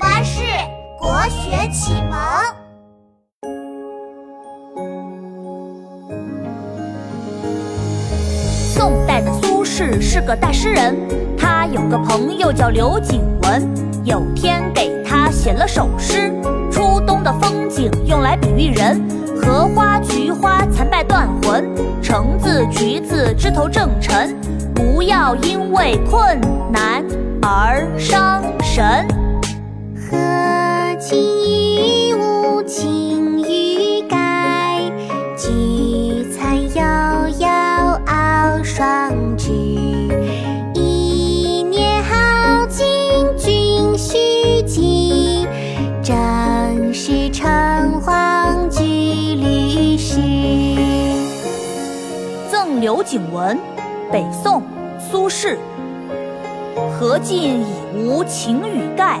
巴士国学启蒙。宋代的苏轼是个大诗人，他有个朋友叫刘景文，有天给他写了首诗。初冬的风景用来比喻人，荷花、菊花残败断魂，橙子、橘子枝头正沉，不要因为困难而伤神。何竟欲无晴雨盖，菊残犹有傲霜枝。一年好景君须记，正是橙黄橘绿时。赠刘景文，北宋，苏轼。荷尽已无擎雨盖，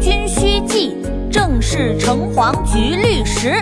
君须记，正是橙黄橘绿时。